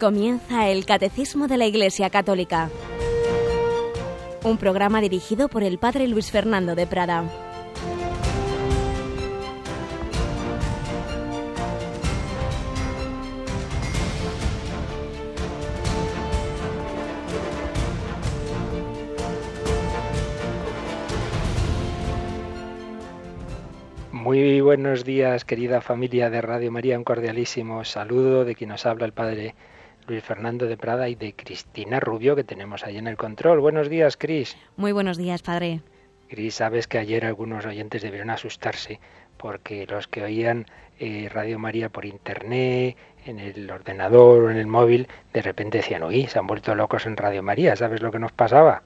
Comienza el Catecismo de la Iglesia Católica, un programa dirigido por el Padre Luis Fernando de Prada. Muy buenos días, querida familia de Radio María. Un cordialísimo saludo de quien nos habla el Padre Luis Fernando de Prada y de Cristina Rubio, que tenemos ahí en el control. Buenos días, Cris. Muy buenos días, Padre. Cris, sabes que ayer algunos oyentes debieron asustarse porque los que oían eh, Radio María por internet, en el ordenador o en el móvil, de repente decían, uy, se han vuelto locos en Radio María, ¿sabes lo que nos pasaba?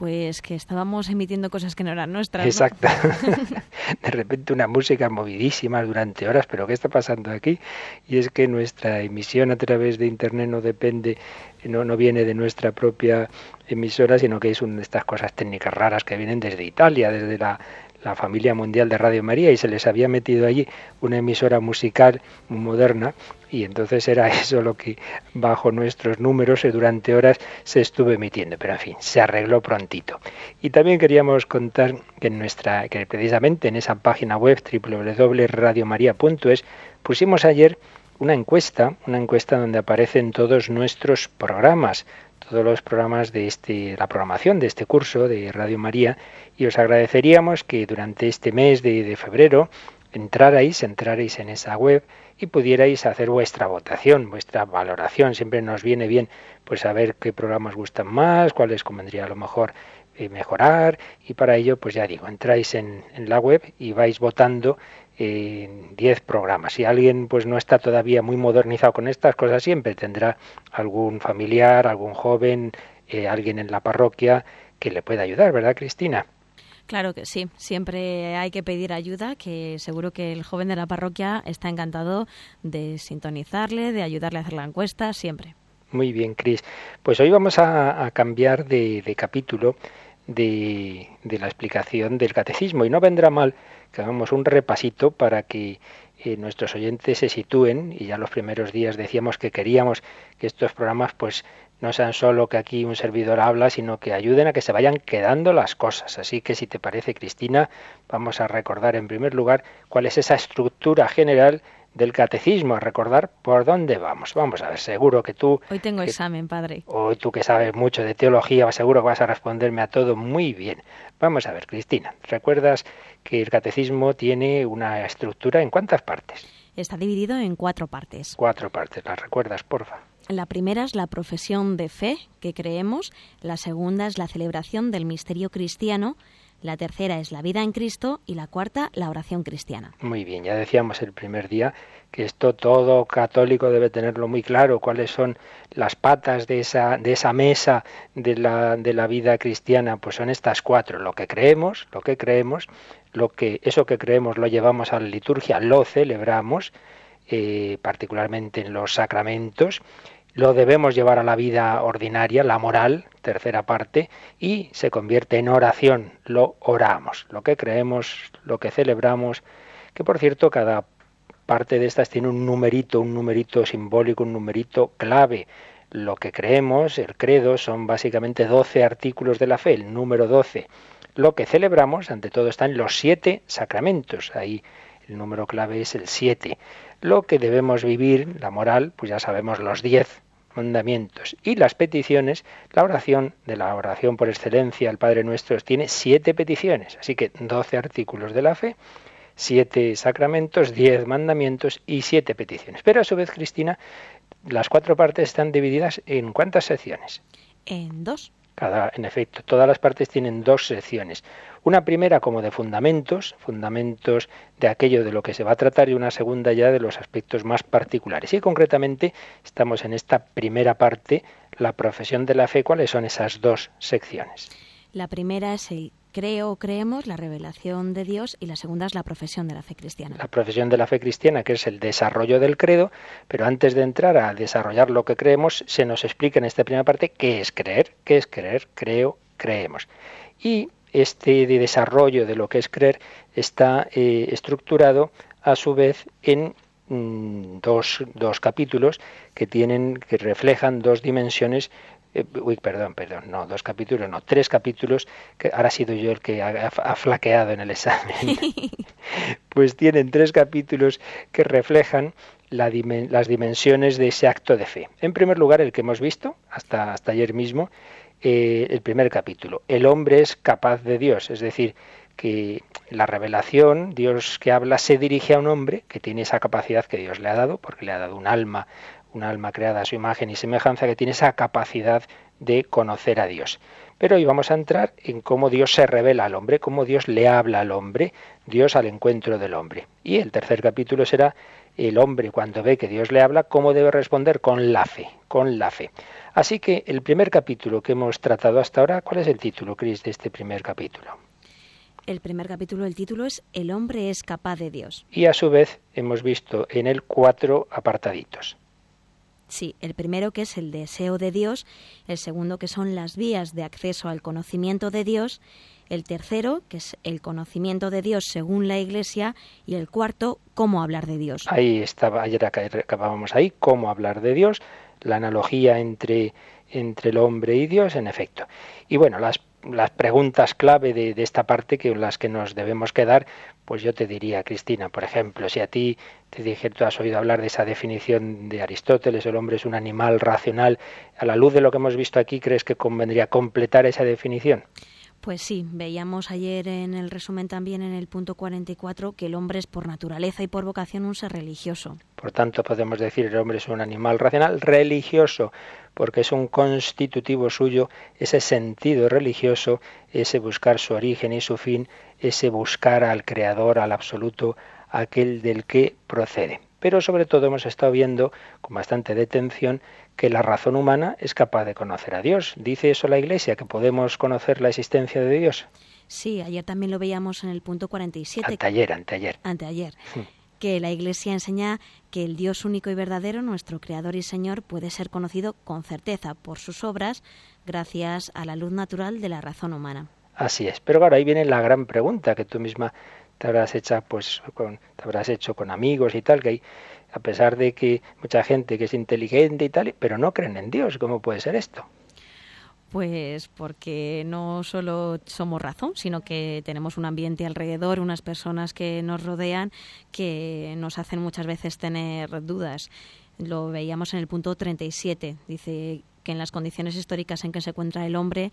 Pues que estábamos emitiendo cosas que no eran nuestras. Exacto. de repente una música movidísima durante horas, pero ¿qué está pasando aquí? Y es que nuestra emisión a través de Internet no depende, no, no viene de nuestra propia emisora, sino que es una de estas cosas técnicas raras que vienen desde Italia, desde la la familia mundial de Radio María y se les había metido allí una emisora musical muy moderna y entonces era eso lo que bajo nuestros números durante horas se estuvo emitiendo, pero en fin, se arregló prontito. Y también queríamos contar que en nuestra que precisamente en esa página web www.radiomaria.es pusimos ayer una encuesta, una encuesta donde aparecen todos nuestros programas, todos los programas de este, la programación de este curso de Radio María y os agradeceríamos que durante este mes de, de febrero entrarais, entrarais en esa web y pudierais hacer vuestra votación, vuestra valoración. Siempre nos viene bien pues saber qué programas gustan más, cuáles convendría a lo mejor eh, mejorar y para ello pues ya digo, entráis en, en la web y vais votando en 10 programas. Si alguien pues no está todavía muy modernizado con estas cosas, siempre tendrá algún familiar, algún joven, eh, alguien en la parroquia que le pueda ayudar, ¿verdad, Cristina? Claro que sí, siempre hay que pedir ayuda, que seguro que el joven de la parroquia está encantado de sintonizarle, de ayudarle a hacer la encuesta, siempre. Muy bien, Cris. Pues hoy vamos a, cambiar de, capítulo de, de, la explicación del catecismo y no vendrá mal que hagamos un repasito para que eh, nuestros oyentes se sitúen y ya los primeros días decíamos que queríamos que estos programas pues no sean solo que aquí un servidor habla, sino que ayuden a que se vayan quedando las cosas. Así que si te parece, Cristina, vamos a recordar en primer lugar cuál es esa estructura general del catecismo, a recordar por dónde vamos. Vamos a ver, seguro que tú... Hoy tengo que, examen, padre. Hoy tú que sabes mucho de teología, seguro que vas a responderme a todo muy bien. Vamos a ver, Cristina, ¿recuerdas que el catecismo tiene una estructura en cuántas partes? Está dividido en cuatro partes. Cuatro partes, ¿las recuerdas, porfa? La primera es la profesión de fe que creemos, la segunda es la celebración del misterio cristiano, la tercera es la vida en Cristo y la cuarta la oración cristiana. Muy bien, ya decíamos el primer día que esto todo católico debe tenerlo muy claro, cuáles son las patas de esa, de esa mesa de la, de la vida cristiana, pues son estas cuatro, lo que creemos, lo que creemos, lo que, eso que creemos lo llevamos a la liturgia, lo celebramos, eh, particularmente en los sacramentos, lo debemos llevar a la vida ordinaria, la moral, tercera parte, y se convierte en oración, lo oramos, lo que creemos, lo que celebramos, que por cierto cada parte de estas tiene un numerito, un numerito simbólico, un numerito clave. Lo que creemos, el credo, son básicamente 12 artículos de la fe, el número 12. Lo que celebramos, ante todo, están los siete sacramentos, ahí el número clave es el 7. Lo que debemos vivir, la moral, pues ya sabemos los 10 mandamientos. Y las peticiones, la oración de la oración por excelencia, el Padre Nuestro, tiene siete peticiones. Así que 12 artículos de la fe, siete sacramentos, diez mandamientos y siete peticiones. Pero a su vez, Cristina, las cuatro partes están divididas en cuántas secciones? En dos. En efecto, todas las partes tienen dos secciones. Una primera como de fundamentos, fundamentos de aquello de lo que se va a tratar y una segunda ya de los aspectos más particulares. Y concretamente estamos en esta primera parte, la profesión de la fe. ¿Cuáles son esas dos secciones? La primera es el creo o creemos, la revelación de Dios, y la segunda es la profesión de la fe cristiana. La profesión de la fe cristiana, que es el desarrollo del credo, pero antes de entrar a desarrollar lo que creemos, se nos explica en esta primera parte qué es creer, qué es creer, creo, creemos. Y este desarrollo de lo que es creer está eh, estructurado a su vez en mm, dos, dos capítulos que tienen, que reflejan dos dimensiones eh, uy, perdón, perdón, no, dos capítulos, no, tres capítulos, que ahora ha sido yo el que ha, flaqueado en el examen. pues tienen tres capítulos que reflejan las dimensiones de ese acto de fe. En primer lugar, el que hemos visto hasta, hasta ayer mismo, eh, el primer capítulo. El hombre es capaz de Dios, es decir, que la revelación, Dios que habla, se dirige a un hombre que tiene esa capacidad que Dios le ha dado, porque le ha dado un alma un alma creada a su imagen y semejanza que tiene esa capacidad de conocer a Dios. Pero hoy vamos a entrar en cómo Dios se revela al hombre, cómo Dios le habla al hombre, Dios al encuentro del hombre. Y el tercer capítulo será el hombre cuando ve que Dios le habla, cómo debe responder con la fe, con la fe. Así que el primer capítulo que hemos tratado hasta ahora, ¿cuál es el título, Cris, de este primer capítulo? El primer capítulo, el título es El hombre es capaz de Dios. Y a su vez hemos visto en él cuatro apartaditos. Sí, el primero que es el deseo de Dios, el segundo que son las vías de acceso al conocimiento de Dios, el tercero que es el conocimiento de Dios según la Iglesia y el cuarto cómo hablar de Dios. Ahí estaba, ayer acabábamos ahí, cómo hablar de Dios, la analogía entre, entre el hombre y Dios, en efecto. Y bueno, las las preguntas clave de, esta parte que las que nos debemos quedar, pues yo te diría, Cristina, por ejemplo, si a ti te dije, tú has oído hablar de esa definición de Aristóteles, el hombre es un animal racional, a la luz de lo que hemos visto aquí, ¿crees que convendría completar esa definición? Pues sí, veíamos ayer en el resumen también en el punto 44 que el hombre es por naturaleza y por vocación un ser religioso. Por tanto, podemos decir el hombre es un animal racional religioso, porque es un constitutivo suyo ese sentido religioso, ese buscar su origen y su fin, ese buscar al Creador, al absoluto, aquel del que procede. Pero sobre todo hemos estado viendo con bastante detención que la razón humana es capaz de conocer a Dios. ¿Dice eso la Iglesia, que podemos conocer la existencia de Dios? Sí, ayer también lo veíamos en el punto 47. Anteayer, anteayer. Anteayer. Que la Iglesia enseña que el Dios único y verdadero, nuestro Creador y Señor, puede ser conocido con certeza por sus obras gracias a la luz natural de la razón humana. Así es. Pero ahora ahí viene la gran pregunta que tú misma te habrás hecho, pues, con, te habrás hecho con amigos y tal, que hay a pesar de que mucha gente que es inteligente y tal, pero no creen en Dios. ¿Cómo puede ser esto? Pues porque no solo somos razón, sino que tenemos un ambiente alrededor, unas personas que nos rodean que nos hacen muchas veces tener dudas. Lo veíamos en el punto 37. Dice que en las condiciones históricas en que se encuentra el hombre,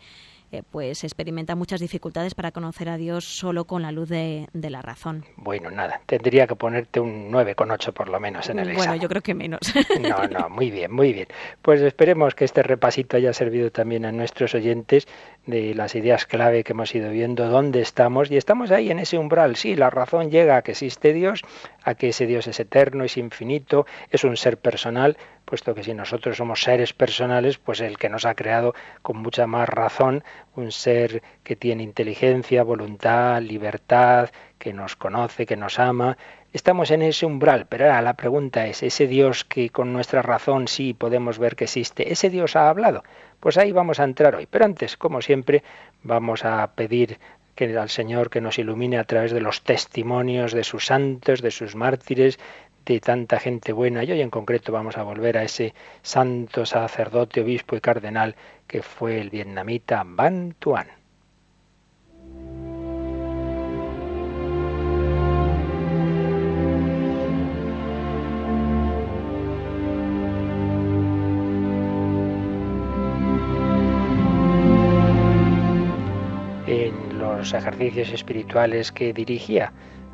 eh, pues experimenta muchas dificultades para conocer a Dios solo con la luz de, la razón. Bueno, nada, tendría que ponerte un 9,8 por lo menos en el examen. Bueno, yo creo que menos. No, no, muy bien, muy bien. Pues esperemos que este repasito haya servido también a nuestros oyentes de las ideas clave que hemos ido viendo, dónde estamos, y estamos ahí en ese umbral. Sí, la razón llega a que existe Dios, a que ese Dios es eterno, es infinito, es un ser personal, puesto que si nosotros somos seres personales, pues el que nos ha creado con mucha más razón, un ser que tiene inteligencia, voluntad, libertad, que nos conoce, que nos ama, estamos en ese umbral, pero ahora la pregunta es, ese Dios que con nuestra razón sí podemos ver que existe, ¿ese Dios ha hablado? Pues ahí vamos a entrar hoy. Pero antes, como siempre, vamos a pedir que al Señor que nos ilumine a través de los testimonios de sus santos, de sus mártires, de tanta gente buena. Y hoy en concreto vamos a volver a ese santo sacerdote, obispo y cardenal que fue el vietnamita Van Tuan. En los ejercicios espirituales que dirigía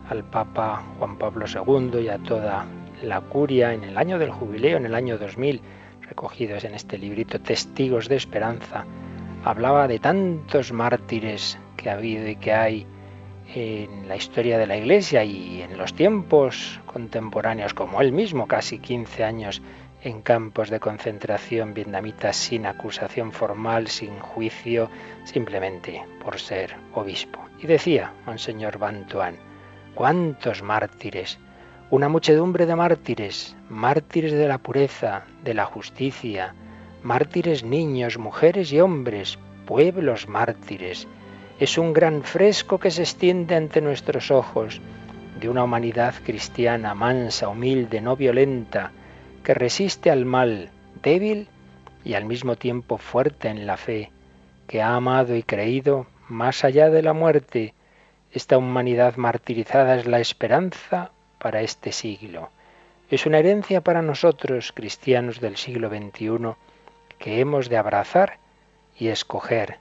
al Papa Juan Pablo II y a toda la curia en el año del jubileo, en el año 2000, recogidos en este librito Testigos de Esperanza, hablaba de tantos mártires que ha habido y que hay en la historia de la Iglesia y en los tiempos contemporáneos, como él mismo, casi 15 años en campos de concentración vietnamitas sin acusación formal, sin juicio, simplemente por ser obispo. Y decía Monseñor Van Tuan, ¿Cuántos mártires? Una muchedumbre de mártires, mártires de la pureza, de la justicia, mártires niños, mujeres y hombres, pueblos mártires. Es un gran fresco que se extiende ante nuestros ojos. de una humanidad cristiana, mansa, humilde, no violenta, que resiste al mal, débil y al mismo tiempo fuerte en la fe, que ha amado y creído más allá de la muerte. Esta humanidad martirizada es la esperanza para este siglo. Es una herencia para nosotros, cristianos del siglo XXI, que hemos de abrazar y escoger.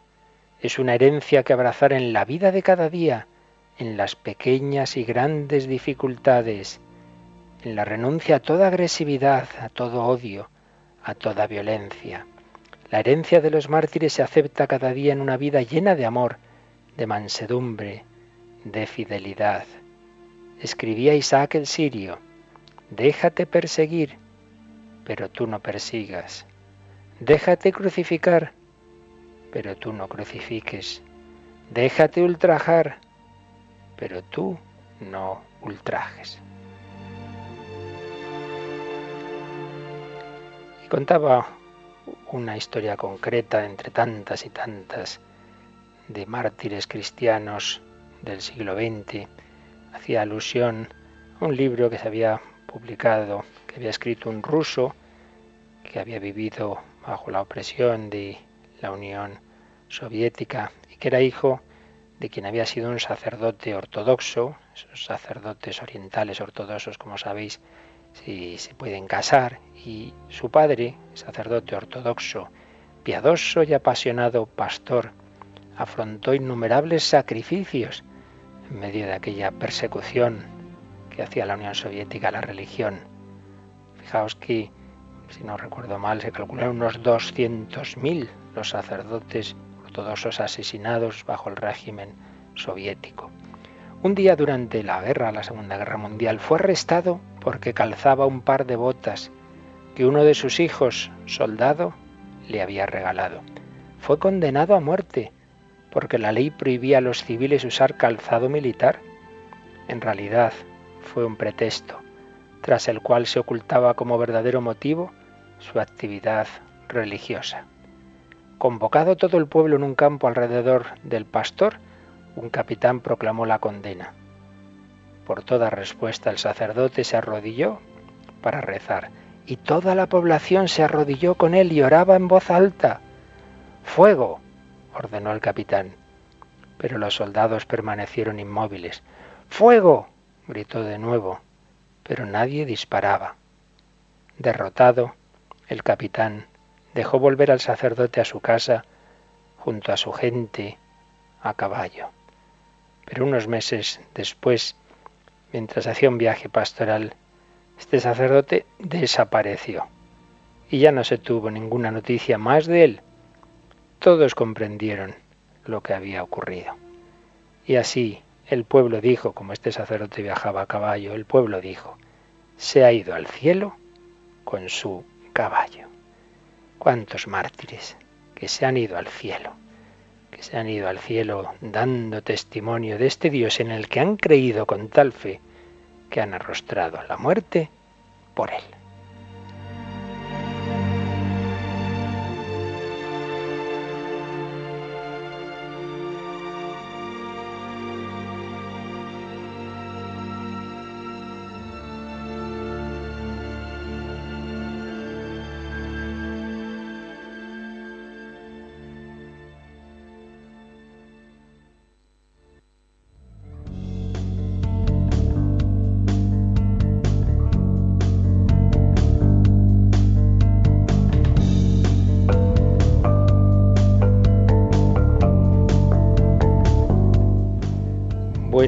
Es una herencia que abrazar en la vida de cada día, en las pequeñas y grandes dificultades, en la renuncia a toda agresividad, a todo odio, a toda violencia. La herencia de los mártires se acepta cada día en una vida llena de amor, de mansedumbre, de fidelidad. Escribía Isaac el sirio, déjate perseguir, pero tú no persigas. Déjate crucificar, pero tú no crucifiques. Déjate ultrajar, pero tú no ultrajes. Y contaba una historia concreta entre tantas y tantas de mártires cristianos del siglo XX. Hacía alusión a un libro que se había publicado, que había escrito un ruso que había vivido bajo la opresión de la Unión Soviética y que era hijo de quien había sido un sacerdote ortodoxo, esos sacerdotes orientales ortodoxos, como sabéis, si se pueden casar, y su padre, sacerdote ortodoxo, piadoso y apasionado pastor, afrontó innumerables sacrificios en medio de aquella persecución que hacía la Unión Soviética a la religión. Fijaos que, si no recuerdo mal, se calcularon unos 200.000 los sacerdotes ortodoxos asesinados bajo el régimen soviético. Un día durante la guerra, la Segunda Guerra Mundial, fue arrestado porque calzaba un par de botas que uno de sus hijos, soldado, le había regalado. Fue condenado a muerte porque la ley prohibía a los civiles usar calzado militar. En realidad fue un pretexto, tras el cual se ocultaba como verdadero motivo su actividad religiosa. Convocado todo el pueblo en un campo alrededor del pastor, un capitán proclamó la condena. Por toda respuesta el sacerdote se arrodilló para rezar, y toda la población se arrodilló con él y oraba en voz alta. Fuego, ordenó el capitán. Pero los soldados permanecieron inmóviles. ¡Fuego! gritó de nuevo, pero nadie disparaba. Derrotado, el capitán dejó volver al sacerdote a su casa junto a su gente a caballo. Pero unos meses después, mientras hacía un viaje pastoral, este sacerdote desapareció y ya no se tuvo ninguna noticia más de él. Todos comprendieron lo que había ocurrido. Y así el pueblo dijo, como este sacerdote viajaba a caballo, el pueblo dijo, se ha ido al cielo con su caballo. ¿Cuántos mártires que se han ido al cielo? Que se han ido al cielo dando testimonio de este Dios en el que han creído con tal fe que han arrostrado la muerte por él.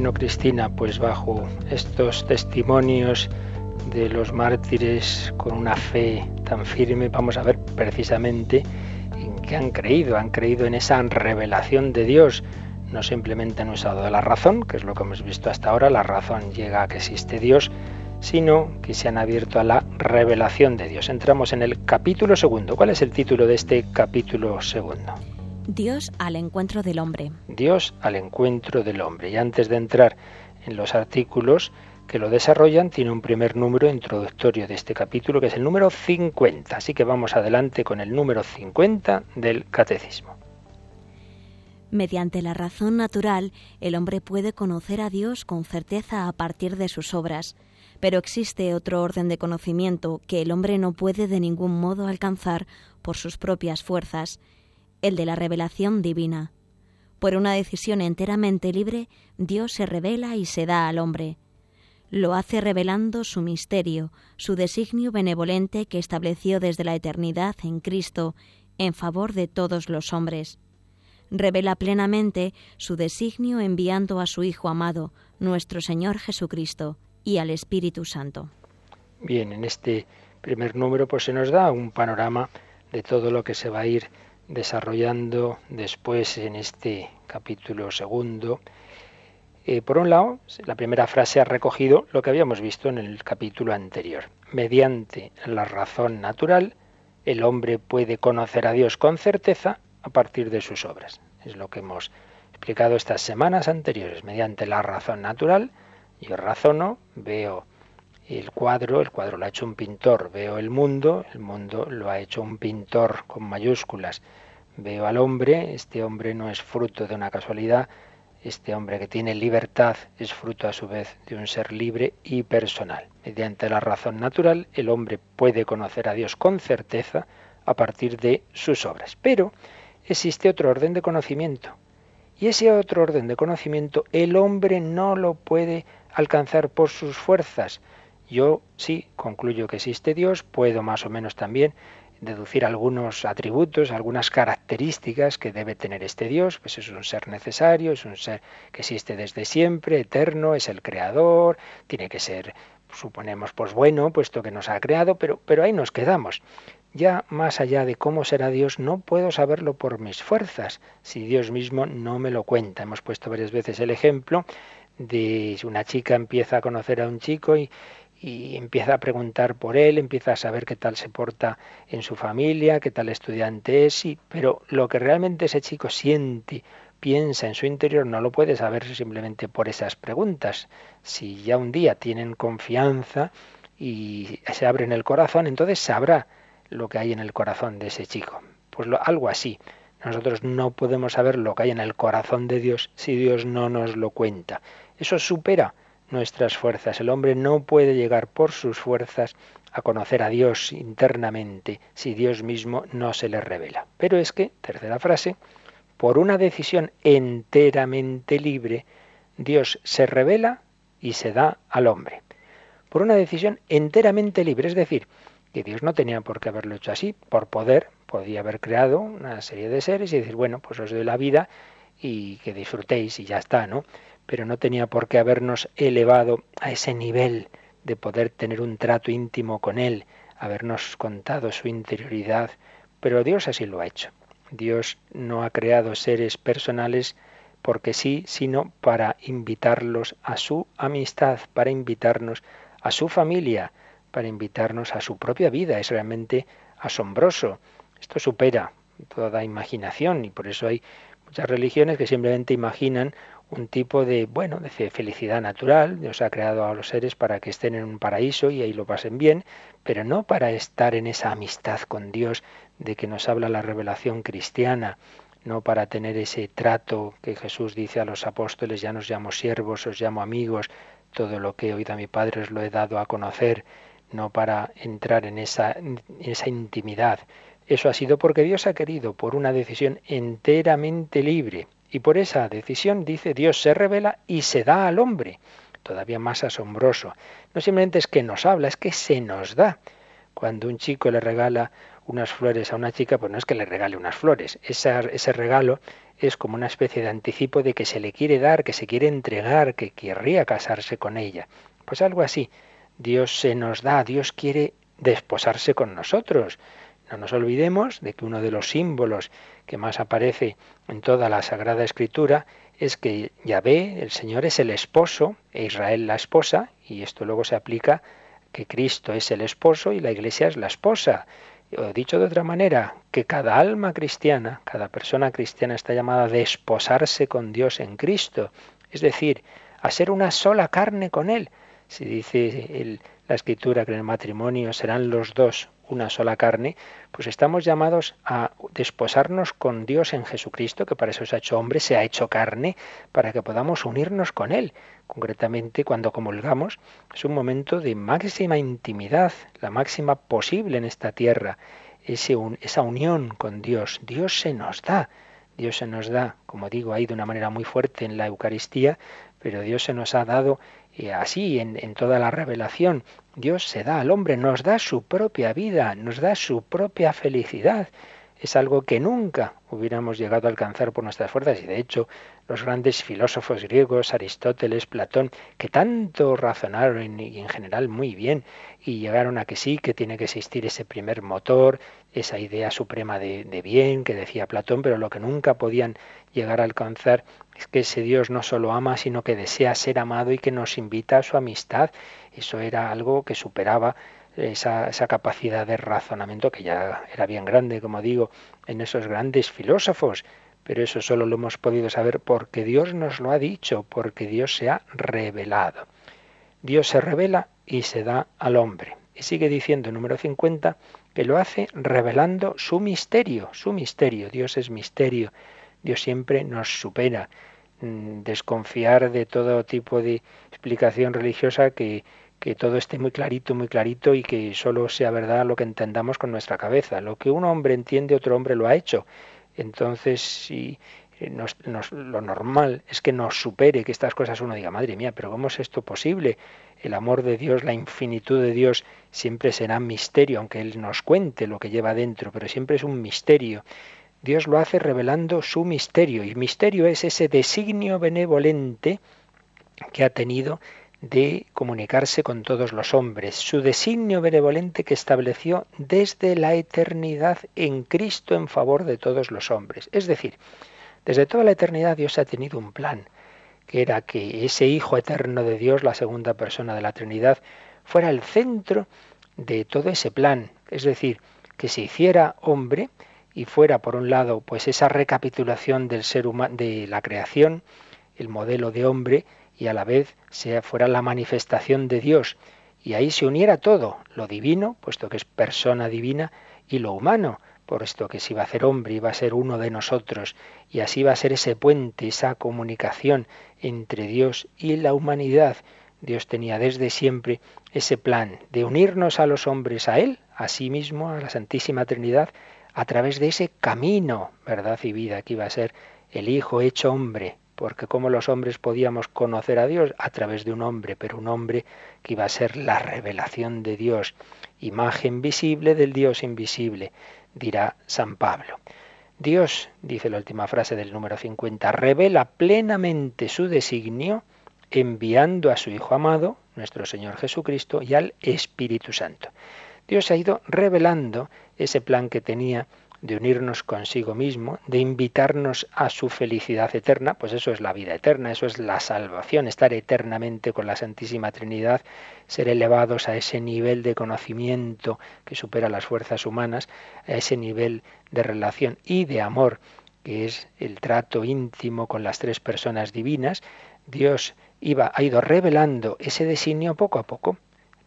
Bueno, Cristina, pues bajo estos testimonios de los mártires con una fe tan firme, vamos a ver precisamente en qué han creído. Han creído en esa revelación de Dios. No simplemente han usado la razón, que es lo que hemos visto hasta ahora, la razón llega a que existe Dios, sino que se han abierto a la revelación de Dios. Entramos en el capítulo segundo. ¿Cuál es el título de este capítulo segundo? Dios al encuentro del hombre. Dios al encuentro del hombre. Y antes de entrar en los artículos que lo desarrollan, tiene un primer número introductorio de este capítulo, que es el número 50. Así que vamos adelante con el número 50 del Catecismo. Mediante la razón natural, el hombre puede conocer a Dios con certeza a partir de sus obras, pero existe otro orden de conocimiento que el hombre no puede de ningún modo alcanzar por sus propias fuerzas, el de la revelación divina. Por una decisión enteramente libre, Dios se revela y se da al hombre. Lo hace revelando su misterio, su designio benevolente que estableció desde la eternidad en Cristo en favor de todos los hombres revela plenamente su designio enviando a su Hijo amado, nuestro Señor Jesucristo, y al Espíritu Santo. Bien, en este primer número pues se nos da un panorama de todo lo que se va a ir desarrollando después en este capítulo segundo. Eh, por un lado, la primera frase ha recogido lo que habíamos visto en el capítulo anterior. Mediante la razón natural, el hombre puede conocer a Dios con certeza a partir de sus obras. Es lo que hemos explicado estas semanas anteriores. Mediante la razón natural, yo razono, veo el cuadro, el cuadro lo ha hecho un pintor, veo el mundo, el mundo lo ha hecho un pintor con mayúsculas, veo al hombre, este hombre no es fruto de una casualidad, este hombre que tiene libertad es fruto a su vez de un ser libre y personal. Mediante la razón natural, el hombre puede conocer a Dios con certeza a partir de sus obras. Pero existe otro orden de conocimiento. Y ese otro orden de conocimiento el hombre no lo puede alcanzar por sus fuerzas. Yo sí concluyo que existe Dios, puedo más o menos también deducir algunos atributos, algunas características que debe tener este Dios, pues es un ser necesario, es un ser que existe desde siempre, eterno, es el creador, tiene que ser, suponemos, pues bueno, puesto que nos ha creado, pero, pero ahí nos quedamos. Ya más allá de cómo será Dios, no puedo saberlo por mis fuerzas, si Dios mismo no me lo cuenta. Hemos puesto varias veces el ejemplo de una chica empieza a conocer a un chico y, y empieza a preguntar por él, empieza a saber qué tal se porta en su familia, qué tal estudiante es, sí, pero lo que realmente ese chico siente, piensa en su interior, no lo puede saber simplemente por esas preguntas. Si ya un día tienen confianza y se abren el corazón, entonces sabrá lo que hay en el corazón de ese chico. Pues algo así. Nosotros no podemos saber lo que hay en el corazón de Dios si Dios no nos lo cuenta. Eso supera nuestras fuerzas. El hombre no puede llegar por sus fuerzas a conocer a Dios internamente si Dios mismo no se le revela. Pero es que, tercera frase, por una decisión enteramente libre, Dios se revela y se da al hombre. Por una decisión enteramente libre, es decir, que Dios no tenía por qué haberlo hecho así, por poder, podía haber creado una serie de seres y decir, bueno, pues os doy la vida y que disfrutéis y ya está, ¿no? Pero no tenía por qué habernos elevado a ese nivel de poder tener un trato íntimo con Él, habernos contado su interioridad, pero Dios así lo ha hecho. Dios no ha creado seres personales porque sí, sino para invitarlos a su amistad, para invitarnos a su familia, para invitarnos a su propia vida. Es realmente asombroso. Esto supera toda imaginación y por eso hay muchas religiones que simplemente imaginan un tipo de, bueno, de felicidad natural. Dios ha creado a los seres para que estén en un paraíso y ahí lo pasen bien, pero no para estar en esa amistad con Dios de que nos habla la revelación cristiana, no para tener ese trato que Jesús dice a los apóstoles, ya nos llamo siervos, os llamo amigos, todo lo que he oído a mi Padre os lo he dado a conocer no para entrar en esa, esa intimidad. Eso ha sido porque Dios ha querido, por una decisión enteramente libre. Y por esa decisión, dice, Dios se revela y se da al hombre. Todavía más asombroso. No simplemente es que nos habla, es que se nos da. Cuando un chico le regala unas flores a una chica, pues no es que le regale unas flores. ese regalo es como una especie de anticipo de que se le quiere dar, que se quiere entregar, que querría casarse con ella. Pues algo así. Dios se nos da, Dios quiere desposarse con nosotros. No nos olvidemos de que uno de los símbolos que más aparece en toda la Sagrada Escritura es que Yahvé, el Señor, es el esposo e Israel la esposa, y esto luego se aplica que Cristo es el esposo y la Iglesia es la esposa. O dicho de otra manera, que cada alma cristiana, cada persona cristiana está llamada a desposarse con Dios en Cristo, es decir, a ser una sola carne con Él. Si dice la escritura que en el matrimonio serán los dos una sola carne, pues estamos llamados a desposarnos con Dios en Jesucristo, que para eso se ha hecho hombre, se ha hecho carne, para que podamos unirnos con Él. Concretamente, cuando comulgamos, es un momento de máxima intimidad, la máxima posible en esta tierra, esa unión con Dios. Dios se nos da. Dios se nos da, como digo, ahí de una manera muy fuerte en la Eucaristía, pero Dios se nos ha dado así en, en, toda la revelación. Dios se da al hombre, nos da su propia vida, nos da su propia felicidad. Es algo que nunca hubiéramos llegado a alcanzar por nuestras fuerzas y de hecho los grandes filósofos griegos, Aristóteles, Platón, que tanto razonaron y en general muy bien y llegaron a que sí, que tiene que existir ese primer motor, esa idea suprema de, de bien que decía Platón, pero lo que nunca podían llegar a alcanzar es que ese Dios no solo ama, sino que desea ser amado y que nos invita a su amistad. Eso era algo que superaba esa, esa, capacidad de razonamiento que ya era bien grande, como digo, en esos grandes filósofos. Pero eso solo lo hemos podido saber porque Dios nos lo ha dicho, porque Dios se ha revelado. Dios se revela y se da al hombre. Y sigue diciendo número 50 que lo hace revelando su misterio, su misterio. Dios es misterio. Dios siempre nos supera. Mm, desconfiar de todo tipo de explicación religiosa que, todo esté muy clarito, muy clarito y que solo sea verdad lo que entendamos con nuestra cabeza. Lo que un hombre entiende, otro hombre lo ha hecho. Entonces, si lo normal es que nos supere, que estas cosas uno diga, madre mía, pero ¿cómo es esto posible? El amor de Dios, la infinitud de Dios siempre será misterio, aunque Él nos cuente lo que lleva dentro, pero siempre es un misterio. Dios lo hace revelando su misterio, y misterio es ese designio benevolente que ha tenido de comunicarse con todos los hombres, su designio benevolente que estableció desde la eternidad en Cristo en favor de todos los hombres. Es decir, desde toda la eternidad Dios ha tenido un plan, que era que ese Hijo eterno de Dios, la segunda persona de la Trinidad, fuera el centro de todo ese plan, es decir, que se hiciera hombre y fuera por un lado pues esa recapitulación del ser humano de la creación, el modelo de hombre y a la vez sea fuera la manifestación de Dios y ahí se uniera todo, lo divino, puesto que es persona divina, y lo humano, puesto que si va a ser hombre iba a ser uno de nosotros, y así va a ser ese puente, esa comunicación entre Dios y la humanidad. Dios tenía desde siempre ese plan de unirnos a los hombres a Él, a sí mismo, a la Santísima Trinidad, a través de ese camino, verdad y vida, que iba a ser el Hijo hecho hombre, porque como los hombres podíamos conocer a Dios a través de un hombre, pero un hombre que iba a ser la revelación de Dios, imagen visible del Dios invisible, dirá San Pablo. Dios, dice la última frase del número 50, revela plenamente su designio enviando a su Hijo amado, nuestro Señor Jesucristo, y al Espíritu Santo. Dios ha ido revelando ese plan que tenía de unirnos consigo mismo, de invitarnos a su felicidad eterna, pues eso es la vida eterna, eso es la salvación, estar eternamente con la Santísima Trinidad, ser elevados a ese nivel de conocimiento que supera las fuerzas humanas, a ese nivel de relación y de amor que es el trato íntimo con las tres personas divinas, Dios iba, ha ido revelando ese designio poco a poco,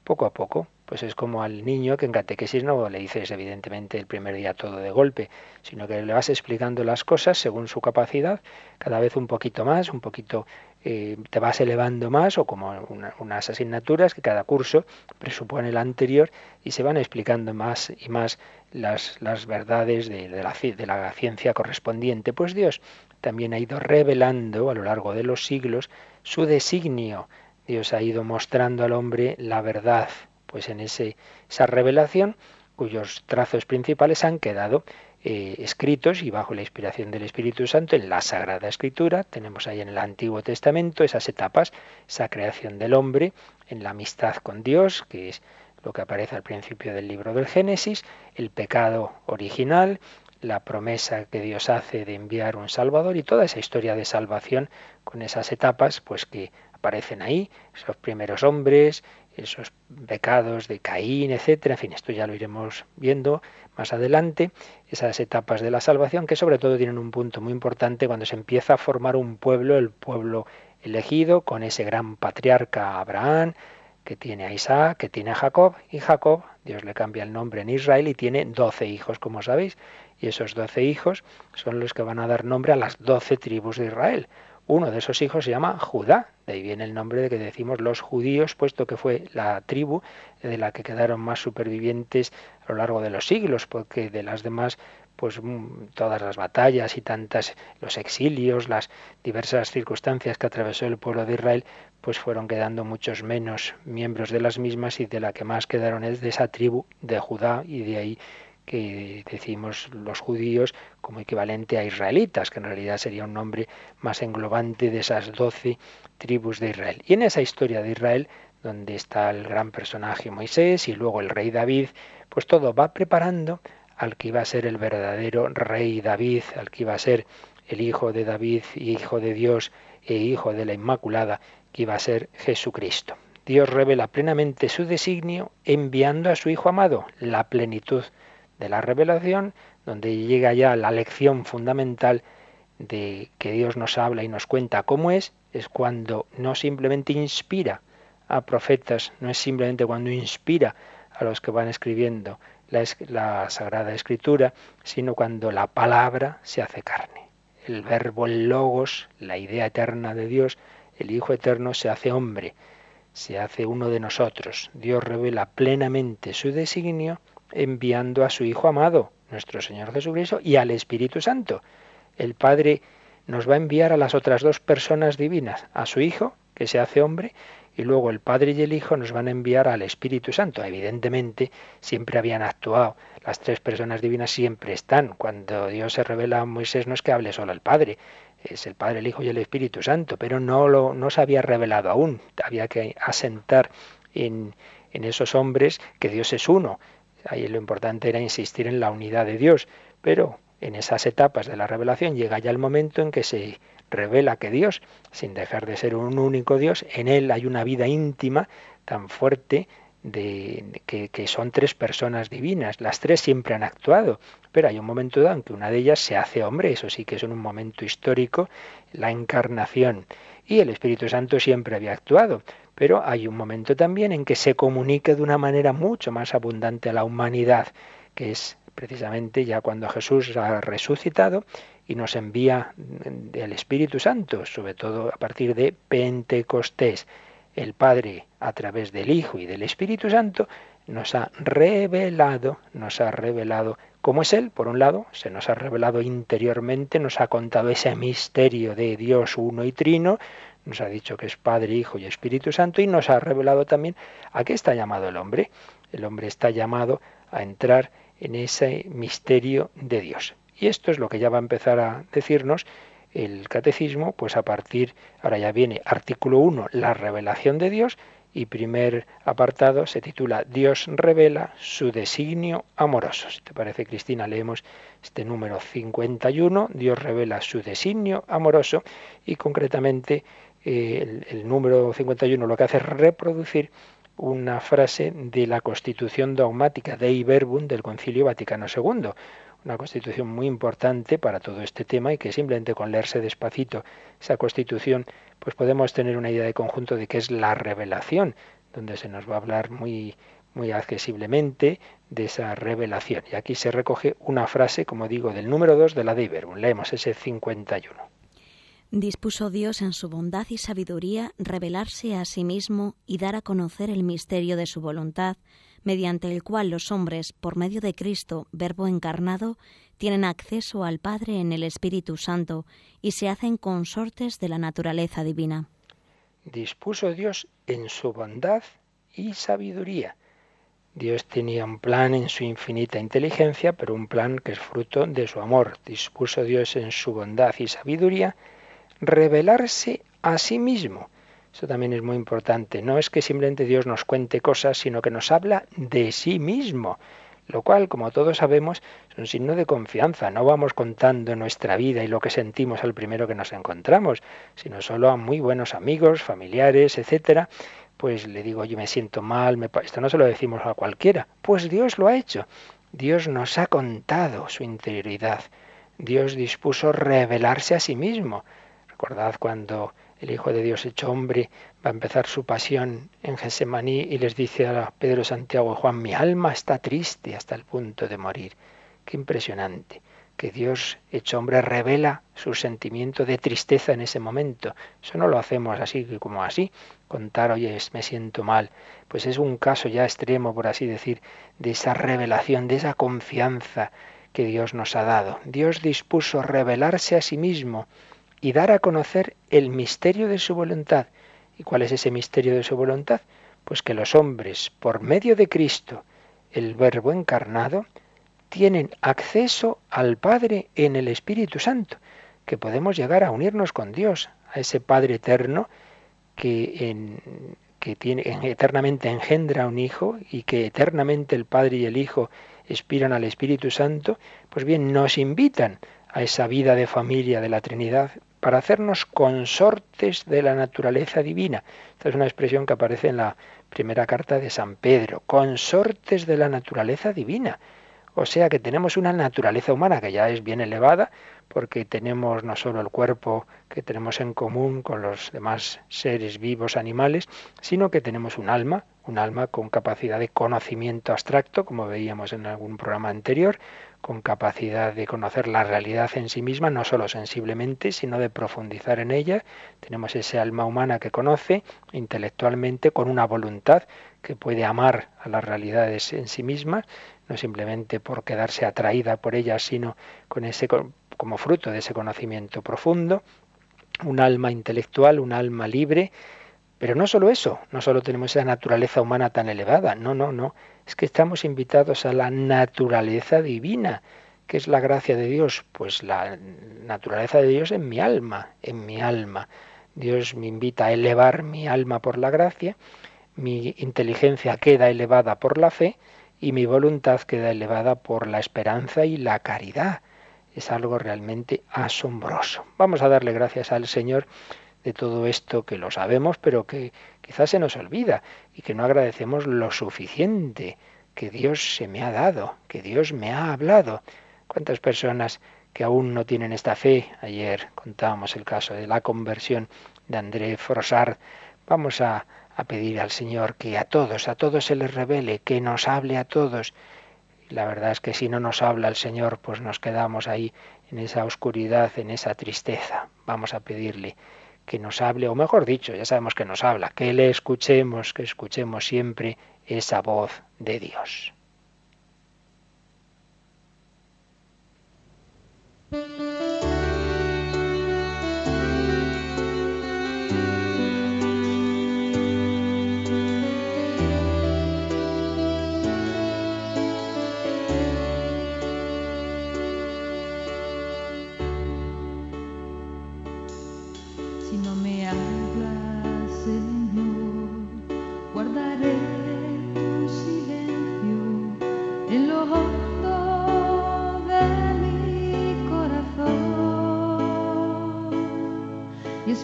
poco a poco, pues es como al niño que en catequesis no le dices evidentemente el primer día todo de golpe, sino que le vas explicando las cosas según su capacidad, cada vez un poquito más, un poquito eh, te vas elevando más, o como unas asignaturas que cada curso presupone el anterior y se van explicando más y más las, las verdades de la ciencia correspondiente. Pues Dios también ha ido revelando a lo largo de los siglos su designio. Dios ha ido mostrando al hombre la verdad, pues en ese, esa revelación cuyos trazos principales han quedado eh, escritos y bajo la inspiración del Espíritu Santo en la Sagrada Escritura. Tenemos ahí en el Antiguo Testamento esas etapas, esa creación del hombre, en la amistad con Dios, que es lo que aparece al principio del libro del Génesis, el pecado original, la promesa que Dios hace de enviar un Salvador y toda esa historia de salvación con esas etapas, pues que aparecen ahí, esos primeros hombres, esos pecados de Caín, etcétera. En fin, esto ya lo iremos viendo más adelante, esas etapas de la salvación que sobre todo tienen un punto muy importante cuando se empieza a formar un pueblo, el pueblo elegido, con ese gran patriarca Abraham, que tiene a Isaac, que tiene a Jacob, y Jacob, Dios le cambia el nombre en Israel y tiene doce hijos, como sabéis, y esos doce hijos son los que van a dar nombre a las doce tribus de Israel. Uno de esos hijos se llama Judá, de ahí viene el nombre de que decimos los judíos, puesto que fue la tribu de la que quedaron más supervivientes a lo largo de los siglos, porque de las demás pues mm, todas las batallas y tantas los exilios, las diversas circunstancias que atravesó el pueblo de Israel, pues fueron quedando muchos menos miembros de las mismas y de la que más quedaron es de esa tribu de Judá y de ahí que decimos los judíos como equivalente a israelitas, que en realidad sería un nombre más englobante de esas doce tribus de Israel. Y en esa historia de Israel, donde está el gran personaje Moisés y luego el rey David, pues todo va preparando al que iba a ser el verdadero rey David, al que iba a ser el hijo de David, hijo de Dios e hijo de la Inmaculada, que iba a ser Jesucristo. Dios revela plenamente su designio enviando a su Hijo amado, la plenitud de la revelación, donde llega ya la lección fundamental de que Dios nos habla y nos cuenta cómo es, es cuando no simplemente inspira a profetas, no es simplemente cuando inspira a los que van escribiendo la, Sagrada Escritura, sino cuando la palabra se hace carne. El verbo, el logos, la idea eterna de Dios, el Hijo eterno se hace hombre, se hace uno de nosotros. Dios revela plenamente su designio enviando a su Hijo amado, nuestro Señor Jesucristo, y al Espíritu Santo. El Padre nos va a enviar a las otras dos personas divinas, a su Hijo, que se hace hombre, y luego el Padre y el Hijo nos van a enviar al Espíritu Santo. Evidentemente, siempre habían actuado. Las tres personas divinas siempre están. Cuando Dios se revela a Moisés no es que hable solo al Padre, es el Padre, el Hijo y el Espíritu Santo, pero no, lo, no se había revelado aún. Había que asentar en, en esos hombres que Dios es uno. Ahí lo importante era insistir en la unidad de Dios, pero en esas etapas de la revelación llega ya el momento en que se revela que Dios, sin dejar de ser un único Dios, en Él hay una vida íntima tan fuerte de, que, son tres personas divinas. Las tres siempre han actuado, pero hay un momento dado en que una de ellas se hace hombre, eso sí que es un momento histórico, la encarnación. Y el Espíritu Santo siempre había actuado, pero hay un momento también en que se comunica de una manera mucho más abundante a la humanidad, que es precisamente ya cuando Jesús ha resucitado y nos envía el Espíritu Santo, sobre todo a partir de Pentecostés. El Padre, a través del Hijo y del Espíritu Santo, nos ha revelado, nos ha revelado cómo es Él, por un lado, se nos ha revelado interiormente, nos ha contado ese misterio de Dios uno y trino, nos ha dicho que es Padre, Hijo y Espíritu Santo y nos ha revelado también a qué está llamado el hombre. El hombre está llamado a entrar en ese misterio de Dios. Y esto es lo que ya va a empezar a decirnos el catecismo, pues a partir, ahora ya viene artículo 1, la revelación de Dios, y primer apartado se titula Dios revela su designio amoroso. Si te parece, Cristina, leemos este número 51, Dios revela su designio amoroso, y concretamente el, número 51 lo que hace es reproducir una frase de la Constitución dogmática de Verbum del Concilio Vaticano II, una constitución muy importante para todo este tema y que simplemente con leerse despacito esa constitución, pues podemos tener una idea de conjunto de qué es la revelación, donde se nos va a hablar muy muy accesiblemente de esa revelación. Y aquí se recoge una frase, como digo, del número 2 de la de Verbum. Leemos ese 51 dispuso Dios en su bondad y sabiduría revelarse a sí mismo y dar a conocer el misterio de su voluntad, mediante el cual los hombres, por medio de Cristo, Verbo encarnado, tienen acceso al Padre en el Espíritu Santo y se hacen consortes de la naturaleza divina. Dispuso Dios en su bondad y sabiduría. Dios tenía un plan en su infinita inteligencia, pero un plan que es fruto de su amor. Dispuso Dios en su bondad y sabiduría revelarse a sí mismo. Eso también es muy importante. No es que simplemente Dios nos cuente cosas, sino que nos habla de sí mismo. Lo cual, como todos sabemos, es un signo de confianza. No vamos contando nuestra vida y lo que sentimos al primero que nos encontramos, sino solo a muy buenos amigos, familiares, etcétera. Pues le digo, yo me siento mal, me... esto no se lo decimos a cualquiera. Pues Dios lo ha hecho. Dios nos ha contado su interioridad. Dios dispuso revelarse a sí mismo. Recordad cuando el Hijo de Dios hecho hombre, va a empezar su pasión en Gesemaní y les dice a Pedro, Santiago y Juan, mi alma está triste hasta el punto de morir. Qué impresionante que Dios hecho hombre revela su sentimiento de tristeza en ese momento. Eso no lo hacemos así como así, contar, oye, me siento mal. Pues es un caso ya extremo, por así decir, de esa revelación, de esa confianza que Dios nos ha dado. Dios dispuso revelarse a sí mismo y dar a conocer el misterio de su voluntad. ¿Y cuál es ese misterio de su voluntad? Pues que los hombres, por medio de Cristo, el Verbo encarnado, tienen acceso al Padre en el Espíritu Santo, que podemos llegar a unirnos con Dios, a ese Padre eterno que, en, que tiene, eternamente engendra un Hijo y que eternamente el Padre y el Hijo expiran al Espíritu Santo, pues bien, nos invitan a esa vida de familia de la Trinidad para hacernos consortes de la naturaleza divina. Esta es una expresión que aparece en la primera carta de San Pedro, consortes de la naturaleza divina. O sea que tenemos una naturaleza humana que ya es bien elevada, porque tenemos no solo el cuerpo que tenemos en común con los demás seres vivos animales, sino que tenemos un alma, un alma con capacidad de conocimiento abstracto, como veíamos en algún programa anterior, con capacidad de conocer la realidad en sí misma, no solo sensiblemente, sino de profundizar en ella. Tenemos ese alma humana que conoce intelectualmente con una voluntad que puede amar a las realidades en sí mismas no simplemente por quedarse atraída por ellas, sino con ese, como fruto de ese conocimiento profundo, un alma intelectual, un alma libre, pero no solo eso, no solo tenemos esa naturaleza humana tan elevada, no, no, no, es que estamos invitados a la naturaleza divina. ¿Qué es la gracia de Dios? Pues la naturaleza de Dios en mi alma, en mi alma. Dios me invita a elevar mi alma por la gracia, mi inteligencia queda elevada por la fe, y mi voluntad queda elevada por la esperanza y la caridad. Es algo realmente asombroso. Vamos a darle gracias al Señor de todo esto que lo sabemos, pero que quizás se nos olvida y que no agradecemos lo suficiente que Dios se me ha dado, que Dios me ha hablado. ¿Cuántas personas que aún no tienen esta fe? Ayer contábamos el caso de la conversión de André Frossard. Vamos a, a pedir al Señor que a todos, a todos se les revele, que nos hable a todos. la verdad es que si no nos habla el Señor, pues nos quedamos ahí en esa oscuridad, en esa tristeza. Vamos a pedirle que nos hable, o mejor dicho, ya sabemos que nos habla, que le escuchemos, que escuchemos siempre esa voz de Dios.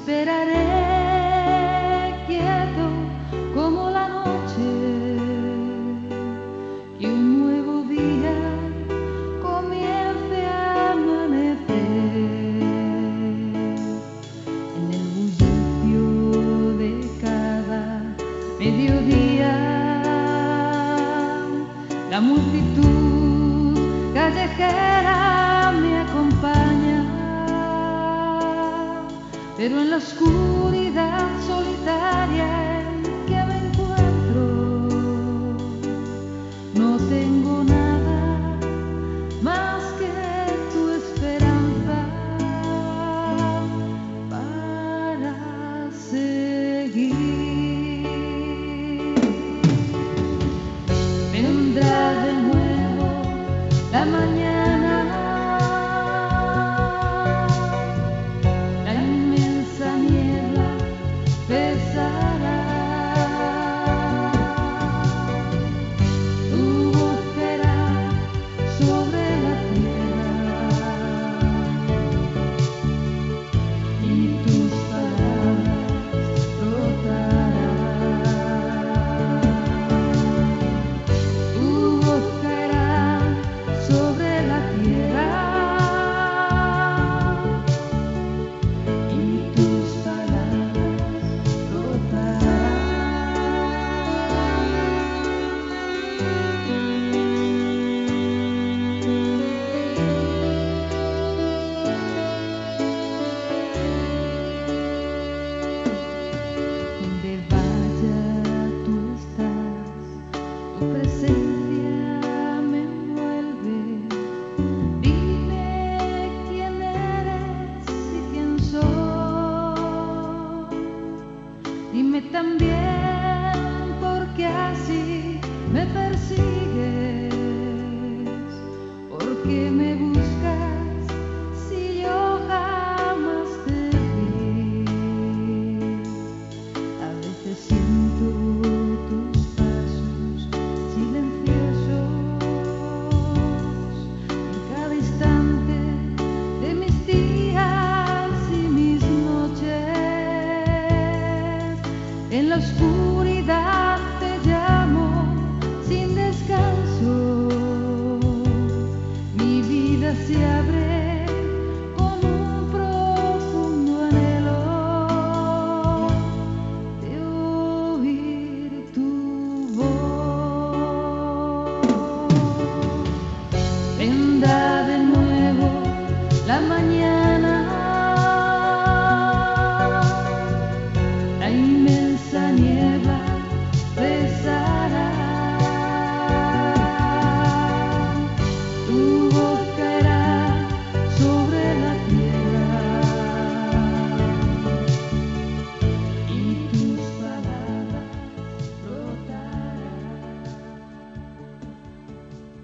La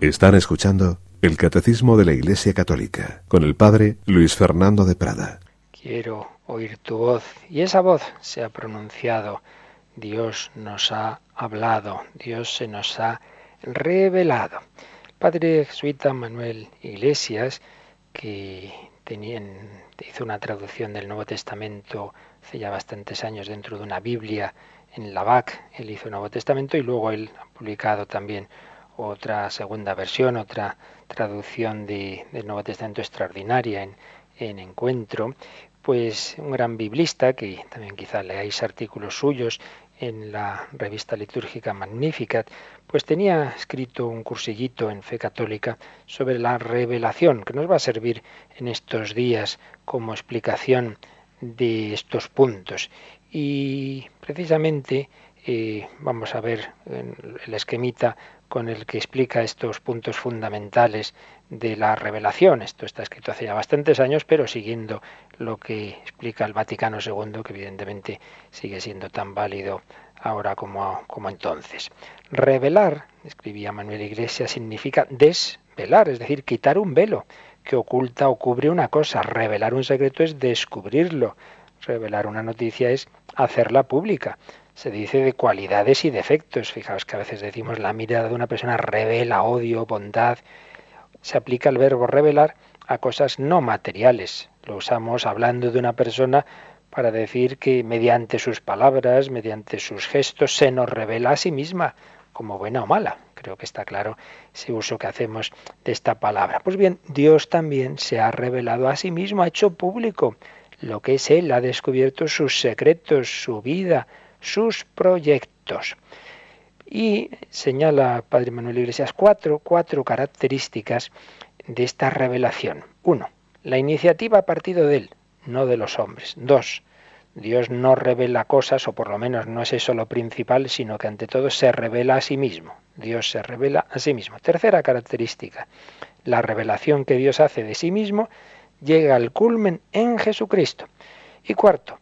Están escuchando el Catecismo de la Iglesia Católica con el Padre Luis Fernando de Prada. Quiero oír tu voz y esa voz se ha pronunciado. Dios nos ha hablado, Dios se nos ha revelado. El padre jesuita Manuel Iglesias, que hizo una traducción del Nuevo Testamento hace ya bastantes años dentro de una Biblia en la BAC, él hizo el Nuevo Testamento y luego él ha publicado también otra segunda versión, otra traducción de, del Nuevo Testamento extraordinaria en, en Encuentro, pues un gran biblista, que también quizá leáis artículos suyos en la revista litúrgica Magnificat, pues tenía escrito un cursillito en fe católica sobre la revelación, que nos va a servir en estos días como explicación de estos puntos. Y precisamente eh, vamos a ver el esquemita con el que explica estos puntos fundamentales de la revelación. Esto está escrito hace ya bastantes años, pero siguiendo lo que explica el Vaticano II, que evidentemente sigue siendo tan válido ahora como, como entonces. Revelar, escribía Manuel Iglesias, significa desvelar, es decir, quitar un velo que oculta o cubre una cosa. Revelar un secreto es descubrirlo. Revelar una noticia es hacerla pública se dice de cualidades y defectos. Fijaos que a veces decimos la mirada de una persona revela odio, bondad. Se aplica el verbo revelar a cosas no materiales. Lo usamos hablando de una persona para decir que mediante sus palabras, mediante sus gestos, se nos revela a sí misma como buena o mala. Creo que está claro ese uso que hacemos de esta palabra. Pues bien, Dios también se ha revelado a sí mismo, ha hecho público lo que es Él, ha descubierto sus secretos, su vida, sus proyectos. Y señala Padre Manuel Iglesias cuatro, cuatro características de esta revelación. Uno, la iniciativa ha partido de él, no de los hombres. Dos, Dios no revela cosas, o por lo menos no es eso lo principal, sino que ante todo se revela a sí mismo. Dios se revela a sí mismo. Tercera característica, la revelación que Dios hace de sí mismo llega al culmen en Jesucristo. Y cuarto,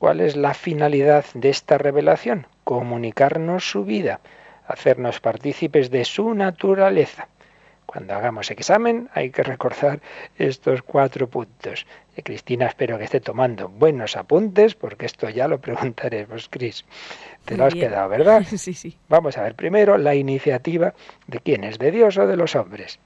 ¿Cuál es la finalidad de esta revelación? Comunicarnos su vida, hacernos partícipes de su naturaleza. Cuando hagamos examen hay que recordar estos cuatro puntos. Y Cristina espero que esté tomando buenos apuntes porque esto ya lo preguntaremos, Cris. Te lo has quedado, ¿verdad? Sí, sí. Vamos a ver primero la iniciativa de quién es, de Dios o de los hombres.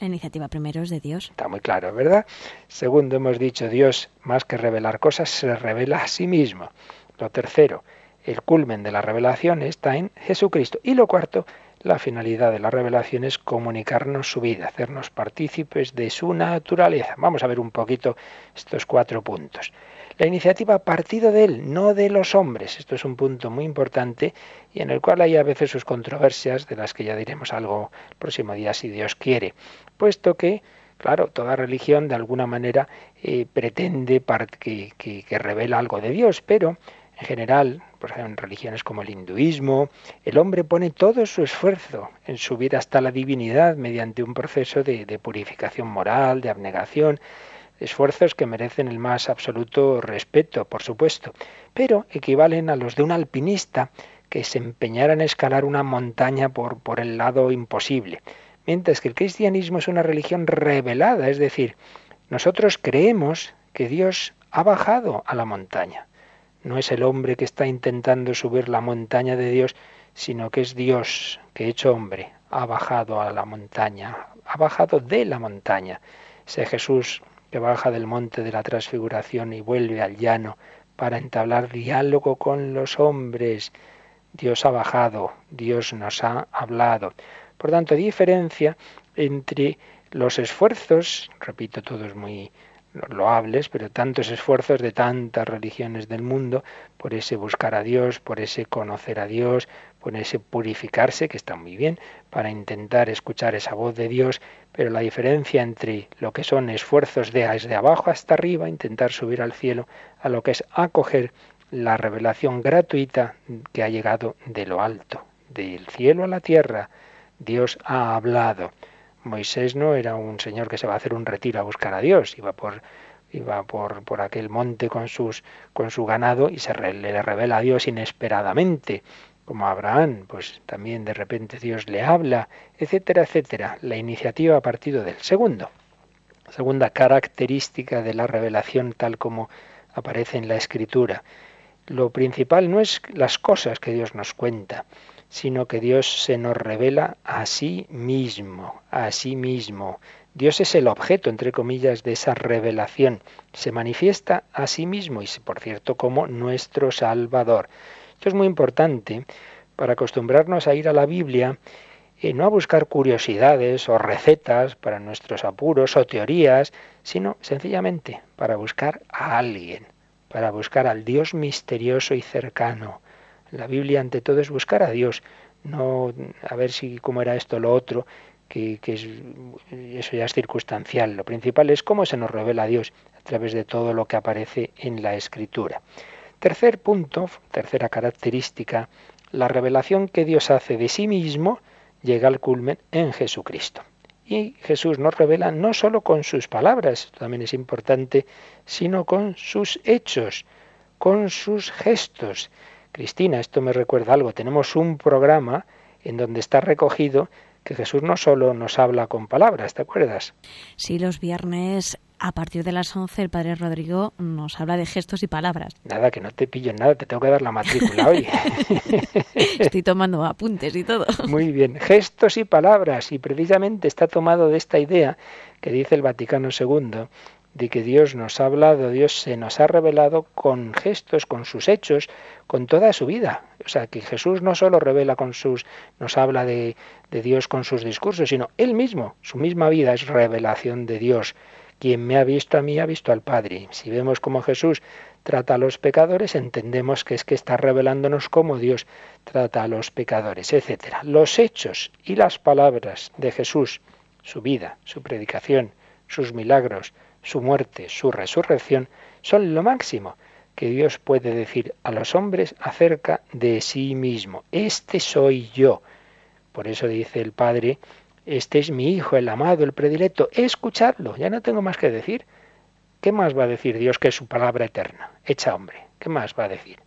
La iniciativa primero es de Dios. Está muy claro, ¿verdad? Segundo, hemos dicho, Dios, más que revelar cosas, se revela a sí mismo. Lo tercero, el culmen de la revelación está en Jesucristo. Y lo cuarto, la finalidad de la revelación es comunicarnos su vida, hacernos partícipes de su naturaleza. Vamos a ver un poquito estos cuatro puntos. La iniciativa ha partido de él, no de los hombres. Esto es un punto muy importante y en el cual hay a veces sus controversias, de las que ya diremos algo el próximo día si Dios quiere, puesto que, claro, toda religión de alguna manera eh, pretende que, que, que revela algo de Dios, pero en general, ejemplo, en religiones como el hinduismo, el hombre pone todo su esfuerzo en subir hasta la divinidad mediante un proceso de, de purificación moral, de abnegación esfuerzos que merecen el más absoluto respeto, por supuesto, pero equivalen a los de un alpinista que se empeñara en escalar una montaña por, por el lado imposible. Mientras que el cristianismo es una religión revelada, es decir, nosotros creemos que Dios ha bajado a la montaña. No es el hombre que está intentando subir la montaña de Dios, sino que es Dios que hecho hombre ha bajado a la montaña, ha bajado de la montaña. Ese Jesús que baja del monte de la transfiguración y vuelve al llano para entablar diálogo con los hombres. Dios ha bajado, Dios nos ha hablado. Por tanto, diferencia entre los esfuerzos, repito, todo es muy loables, pero tantos esfuerzos de tantas religiones del mundo por ese buscar a Dios, por ese conocer a Dios, por ese purificarse, que está muy bien, para intentar escuchar esa voz de Dios, pero la diferencia entre lo que son esfuerzos de desde abajo hasta arriba, intentar subir al cielo, a lo que es acoger la revelación gratuita que ha llegado de lo alto, del cielo a la tierra. Dios ha hablado. Moisés no era un señor que se va a hacer un retiro a buscar a Dios, iba por iba por, por aquel monte con sus con su ganado y se le revela a Dios inesperadamente, como a Abraham, pues también de repente Dios le habla, etcétera, etcétera. La iniciativa ha partido del segundo. Segunda característica de la revelación tal como aparece en la escritura. Lo principal no es las cosas que Dios nos cuenta, sino que Dios se nos revela a sí mismo, a sí mismo. Dios es el objeto, entre comillas, de esa revelación. Se manifiesta a sí mismo y, por cierto, como nuestro Salvador. Esto es muy importante para acostumbrarnos a ir a la Biblia y no a buscar curiosidades o recetas para nuestros apuros o teorías, sino sencillamente para buscar a alguien, para buscar al Dios misterioso y cercano, la Biblia ante todo es buscar a Dios, no a ver si cómo era esto lo otro, que, que es, eso ya es circunstancial. Lo principal es cómo se nos revela a Dios a través de todo lo que aparece en la Escritura. Tercer punto, tercera característica, la revelación que Dios hace de sí mismo llega al culmen en Jesucristo. Y Jesús nos revela no solo con sus palabras, esto también es importante, sino con sus hechos, con sus gestos. Cristina, esto me recuerda algo. Tenemos un programa en donde está recogido que Jesús no solo nos habla con palabras, ¿te acuerdas? Sí, los viernes a partir de las 11 el Padre Rodrigo nos habla de gestos y palabras. Nada, que no te pillo en nada, te tengo que dar la matrícula hoy. Estoy tomando apuntes y todo. Muy bien, gestos y palabras, y precisamente está tomado de esta idea que dice el Vaticano II de que Dios nos ha hablado, Dios se nos ha revelado con gestos, con sus hechos, con toda su vida. O sea, que Jesús no solo revela con sus, nos habla de, de Dios con sus discursos, sino él mismo, su misma vida es revelación de Dios. Quien me ha visto a mí ha visto al Padre. Si vemos cómo Jesús trata a los pecadores, entendemos que es que está revelándonos cómo Dios trata a los pecadores, etc. Los hechos y las palabras de Jesús, su vida, su predicación, sus milagros, su muerte, su resurrección, son lo máximo que Dios puede decir a los hombres acerca de sí mismo. Este soy yo. Por eso dice el Padre, este es mi Hijo, el amado, el predilecto. Escuchadlo, ya no tengo más que decir. ¿Qué más va a decir Dios que su palabra eterna, hecha hombre? ¿Qué más va a decir?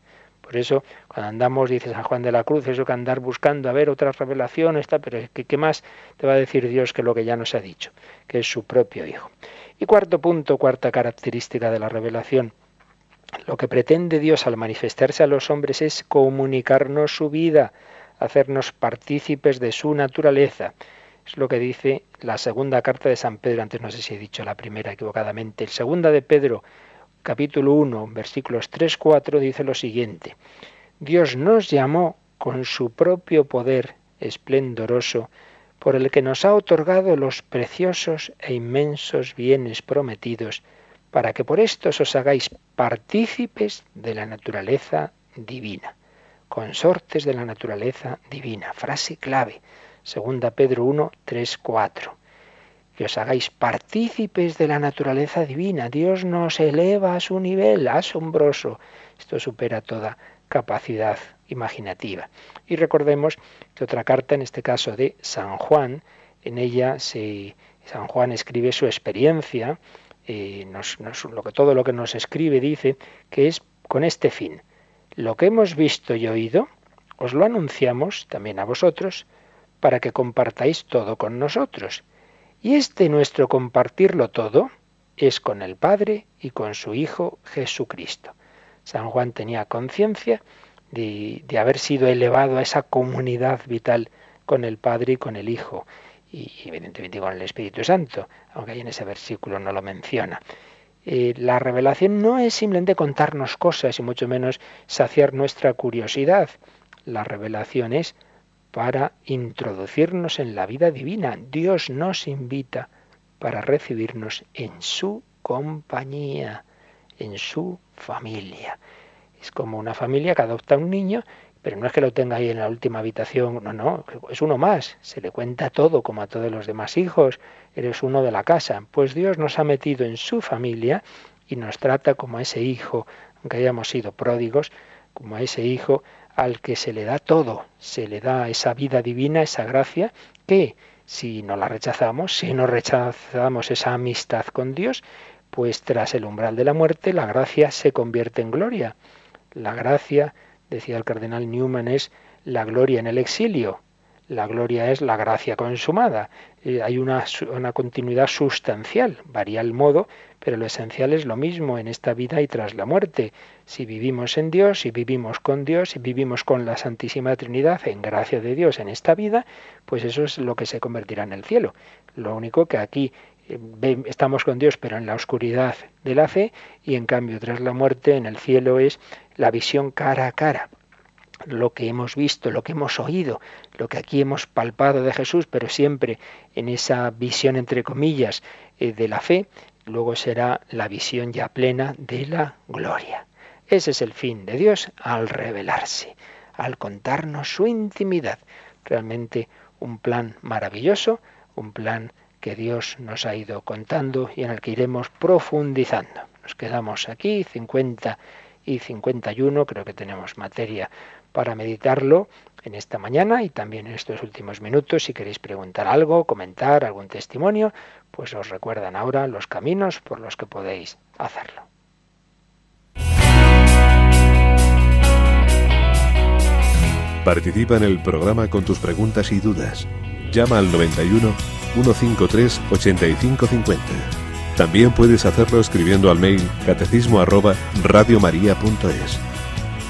Por eso, cuando andamos, dice San Juan de la Cruz, eso que andar buscando a ver otras revelaciones, está, pero ¿qué, ¿qué más te va a decir Dios que lo que ya nos ha dicho, que es su propio Hijo? Y cuarto punto, cuarta característica de la revelación. Lo que pretende Dios al manifestarse a los hombres es comunicarnos su vida, hacernos partícipes de su naturaleza. Es lo que dice la segunda carta de San Pedro, antes no sé si he dicho la primera equivocadamente. El segunda de Pedro, capítulo 1, versículos 3-4, dice lo siguiente. Dios nos llamó con su propio poder esplendoroso por el que nos ha otorgado los preciosos e inmensos bienes prometidos, para que por estos os hagáis partícipes de la naturaleza divina, consortes de la naturaleza divina. Frase clave, segunda Pedro 1, 3, 4. Que os hagáis partícipes de la naturaleza divina. Dios nos eleva a su nivel asombroso. Esto supera toda capacidad imaginativa. Y recordemos que otra carta, en este caso de San Juan, en ella San Juan escribe su experiencia, eh, lo que, todo lo que nos escribe dice que es con este fin. Lo que hemos visto y oído, os lo anunciamos también a vosotros, para que compartáis todo con nosotros. Y este nuestro compartirlo todo es con el Padre y con su Hijo Jesucristo. San Juan tenía conciencia de, haber sido elevado a esa comunidad vital con el Padre y con el Hijo, y evidentemente con el Espíritu Santo, aunque ahí en ese versículo no lo menciona. Eh, la revelación no es simplemente contarnos cosas y mucho menos saciar nuestra curiosidad. La revelación es para introducirnos en la vida divina. Dios nos invita para recibirnos en su compañía, en su familia. Es como una familia que adopta un niño, pero no es que lo tenga ahí en la última habitación, no, no, es uno más, se le cuenta todo como a todos los demás hijos, eres uno de la casa. Pues Dios nos ha metido en su familia y nos trata como a ese hijo, aunque hayamos sido pródigos, como a ese hijo al que se le da todo, se le da esa vida divina, esa gracia, que si no la rechazamos, si no rechazamos esa amistad con Dios, pues tras el umbral de la muerte la gracia se convierte en gloria. La gracia, decía el cardenal Newman, es la gloria en el exilio. La gloria es la gracia consumada. Eh, hay una, continuidad sustancial, varía el modo, pero lo esencial es lo mismo en esta vida y tras la muerte. Si vivimos en Dios, si vivimos con Dios, si vivimos con la Santísima Trinidad, en gracia de Dios en esta vida, pues eso es lo que se convertirá en el cielo. Lo único que aquí eh, estamos con Dios, pero en la oscuridad de la fe, y en cambio tras la muerte en el cielo es la visión cara a cara lo que hemos visto, lo que hemos oído, lo que aquí hemos palpado de Jesús, pero siempre en esa visión, entre comillas, eh, de la fe, luego será la visión ya plena de la gloria. Ese es el fin de Dios al revelarse, al contarnos su intimidad. Realmente un plan maravilloso, un plan que Dios nos ha ido contando y en el que iremos profundizando. Nos quedamos aquí, 50 y 51, creo que tenemos materia para meditarlo en esta mañana y también en estos últimos minutos. Si queréis preguntar algo, comentar algún testimonio, pues os recuerdan ahora los caminos por los que podéis hacerlo. Participa en el programa con tus preguntas y dudas. Llama al 91 153 8550. También puedes hacerlo escribiendo al mail catecismo radiomaria.es.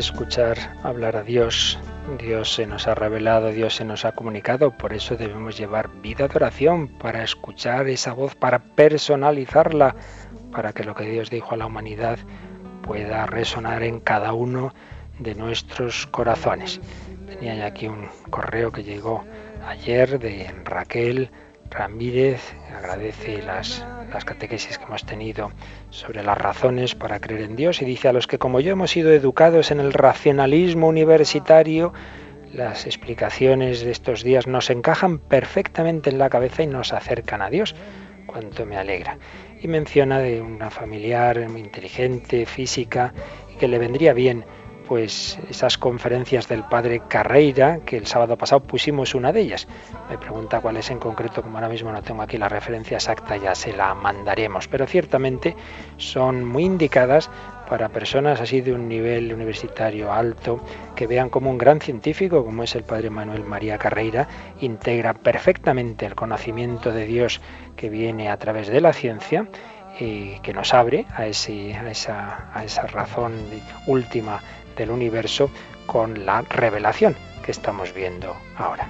escuchar hablar a Dios. Dios se nos ha revelado, Dios se nos ha comunicado, por eso debemos llevar vida de oración, para escuchar esa voz, para personalizarla, para que lo que Dios dijo a la humanidad pueda resonar en cada uno de nuestros corazones. Tenía ya aquí un correo que llegó ayer de Raquel Ramírez, agradece las las catequesis que hemos tenido sobre las razones para creer en Dios y dice a los que como yo hemos sido educados en el racionalismo universitario, las explicaciones de estos días nos encajan perfectamente en la cabeza y nos acercan a Dios. Cuánto me alegra. Y menciona de una familiar muy inteligente, física, y que le vendría bien pues esas conferencias del padre Carreira, que el sábado pasado pusimos una de ellas. Me pregunta cuál es en concreto, como ahora mismo no tengo aquí la referencia exacta, ya se la mandaremos, pero ciertamente son muy indicadas para personas así de un nivel universitario alto, que vean como un gran científico, como es el padre Manuel María Carreira, integra perfectamente el conocimiento de Dios que viene a través de la ciencia y que nos abre a, ese, a, esa, a esa razón última del universo con la revelación que estamos viendo ahora.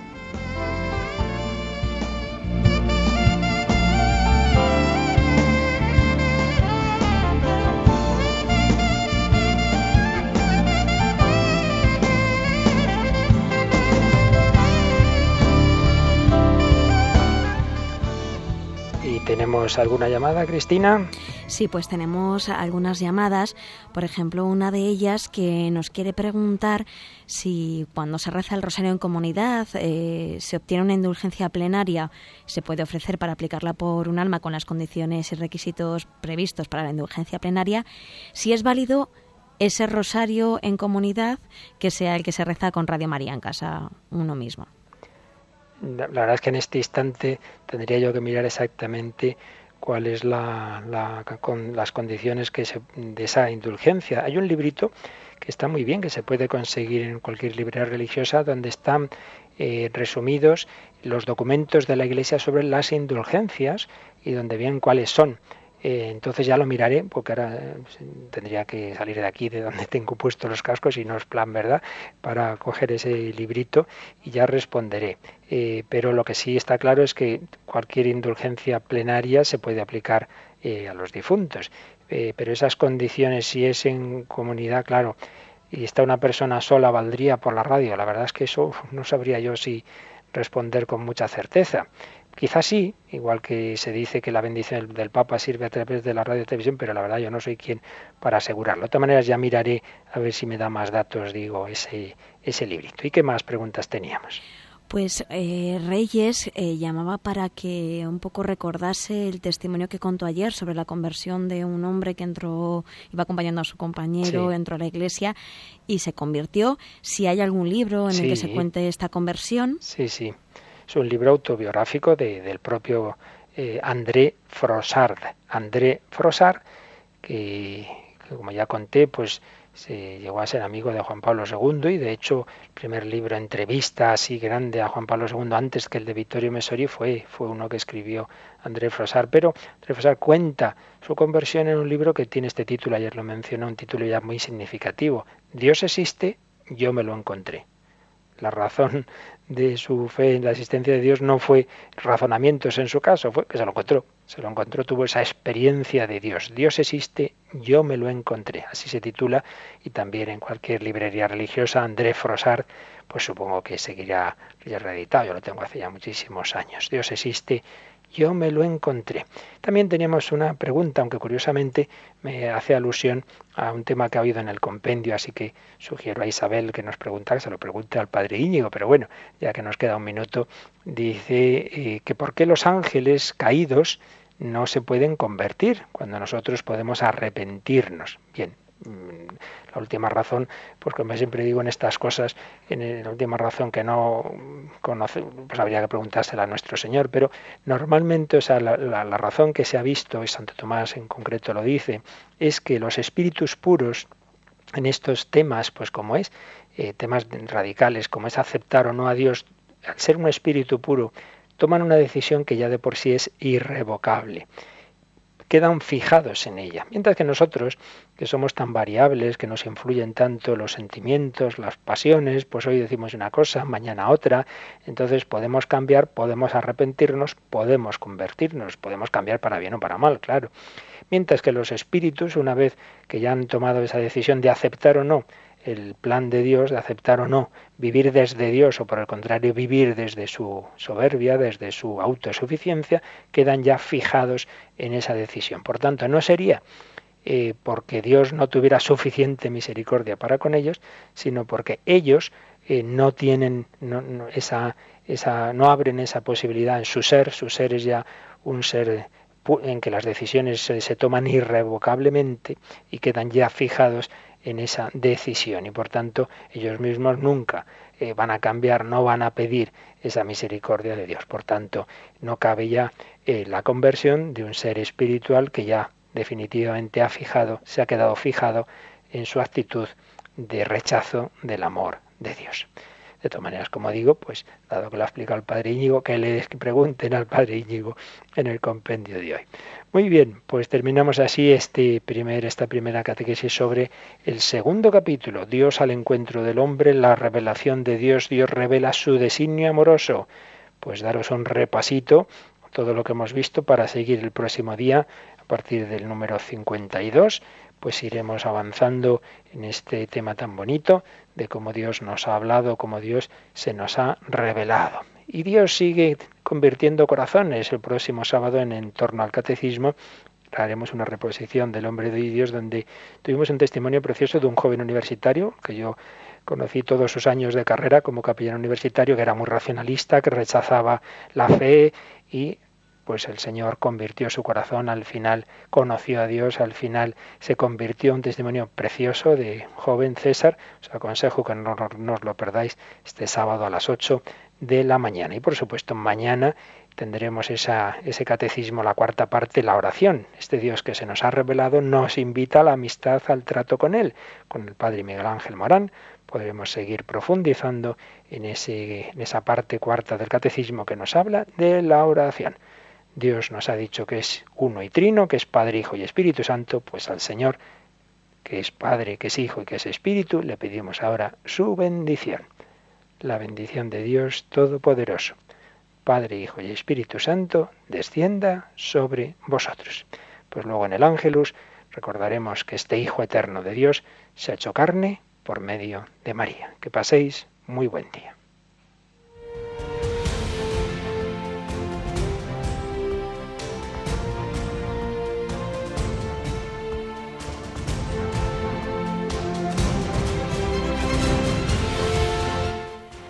¿Tenemos alguna llamada, Cristina? Sí, pues tenemos algunas llamadas. Por ejemplo, una de ellas que nos quiere preguntar si cuando se reza el rosario en comunidad eh, se obtiene una indulgencia plenaria, se puede ofrecer para aplicarla por un alma con las condiciones y requisitos previstos para la indulgencia plenaria, si es válido ese rosario en comunidad que sea el que se reza con Radio María en casa uno mismo la verdad es que en este instante tendría yo que mirar exactamente cuáles la, la, con las condiciones que se, de esa indulgencia. Hay un librito que está muy bien, que se puede conseguir en cualquier librería religiosa, donde están eh, resumidos los documentos de la Iglesia sobre las indulgencias y donde vienen cuáles son. Eh, entonces ya lo miraré, porque ahora eh, tendría que salir de aquí, de donde tengo puestos los cascos, y no es plan, ¿verdad?, para coger ese librito y ya responderé. Eh, pero lo que sí está claro es que cualquier indulgencia plenaria se puede aplicar a los difuntos. pero esas condiciones, si es en comunidad, claro, y está una persona sola, valdría por la radio. La verdad es que eso no sabría yo si responder con mucha certeza. Quizás sí, igual que se dice que la bendición del Papa sirve a través de la radio y televisión, pero la verdad yo no soy quien para asegurarlo. De todas maneras ya miraré a ver si me da más datos, digo, ese, ese librito. ¿Y qué más preguntas teníamos? Pues eh, Reyes eh, llamaba para que un poco recordase el testimonio que contó ayer sobre la conversión de un hombre que entró, iba acompañando a su compañero, entró a la iglesia y se convirtió. Si hay algún libro en el que se cuente esta conversión. Sí, sí. Es un libro autobiográfico del propio eh, André Frossard. André Frossard, que, como ya conté, pues se llegó a ser amigo de Juan Pablo II y de hecho el primer libro entrevista así grande a Juan Pablo II antes que el de Vittorio Messori fue, fue uno que escribió André Frossard. Pero André Frossard cuenta su conversión en un libro que tiene este título, ayer lo mencionó, un título ya muy significativo. Dios existe, yo me lo encontré. La razón de su fe en la existencia de Dios no fue razonamientos en su caso, fue que se lo encontró, se lo encontró, tuvo esa experiencia de Dios. Dios existe, yo me lo encontré. Así se titula y también en cualquier librería religiosa, André Frossard, pues supongo que seguirá reeditado, yo lo tengo hace ya muchísimos años. Dios existe, yo me lo encontré. También teníamos una pregunta, aunque curiosamente me hace alusión a un tema que ha habido en el compendio, así que sugiero a Isabel que nos pregunte, que se lo pregunte al padre Íñigo, pero bueno, ya que nos queda un minuto, dice eh, que por qué los ángeles caídos no se pueden convertir cuando nosotros podemos arrepentirnos. Bien, la última razón, pues como siempre digo en estas cosas, en la última razón que no conoce, pues habría que preguntársela a nuestro Señor, pero normalmente, o sea, la, razón que se ha visto, y Santo Tomás en concreto lo dice, es que los espíritus puros en estos temas, pues como es, eh, temas radicales, como es aceptar o no a Dios, al ser un espíritu puro, toman una decisión que ya de por sí es irrevocable quedan fijados en ella. Mientras que nosotros, que somos tan variables, que nos influyen tanto los sentimientos, las pasiones, pues hoy decimos una cosa, mañana otra, entonces podemos cambiar, podemos arrepentirnos, podemos convertirnos, podemos cambiar para bien o para mal, claro. Mientras que los espíritus, una vez que ya han tomado esa decisión de aceptar o no el plan de Dios de aceptar o no vivir desde Dios o por el contrario vivir desde su soberbia, desde su autosuficiencia, quedan ya fijados en esa decisión. Por tanto, no sería eh, porque Dios no tuviera suficiente misericordia para con ellos, sino porque ellos eh, no tienen esa, esa, no abren esa posibilidad en su ser, su ser es ya un ser en que las decisiones se toman irrevocablemente y quedan ya fijados en esa decisión y por tanto ellos mismos nunca eh, van a cambiar, no van a pedir esa misericordia de Dios. Por tanto, no cabe ya eh, la conversión de un ser espiritual que ya definitivamente ha fijado, se ha quedado fijado en su actitud de rechazo del amor de Dios. De todas maneras, como digo, pues dado que lo ha explicado el padre Íñigo, que le pregunten al padre Íñigo en el compendio de hoy. Muy bien, pues terminamos así este primer, esta primera catequesis sobre el segundo capítulo, Dios al encuentro del hombre, la revelación de Dios, Dios revela su designio amoroso. Pues daros un repasito, todo lo que hemos visto para seguir el próximo día, a partir del número 52, pues iremos avanzando en este tema tan bonito de cómo Dios nos ha hablado, cómo Dios se nos ha revelado. Y Dios sigue convirtiendo corazones. El próximo sábado en, en torno al catecismo haremos una reposición del hombre de Dios donde tuvimos un testimonio precioso de un joven universitario que yo conocí todos sus años de carrera como capellán universitario, que era muy racionalista, que rechazaba la fe y pues el Señor convirtió su corazón, al final conoció a Dios, al final se convirtió en un testimonio precioso de joven César. Os aconsejo que no, no, os lo perdáis este sábado a las 8 de la mañana. Y por supuesto mañana tendremos ese catecismo, la cuarta parte, la oración. Este Dios que se nos ha revelado nos invita a la amistad, al trato con Él. Con el Padre Miguel Ángel Morán podremos seguir profundizando en, ese, en esa parte cuarta del catecismo que nos habla de la oración. Dios nos ha dicho que es uno y trino, que es Padre, Hijo y Espíritu Santo, pues al Señor, que es Padre, que es Hijo y que es Espíritu, le pedimos ahora su bendición. La bendición de Dios Todopoderoso, Padre, Hijo y Espíritu Santo, descienda sobre vosotros. Pues luego en el Ángelus recordaremos que este Hijo eterno de Dios se ha hecho carne por medio de María. Que paséis muy buen día.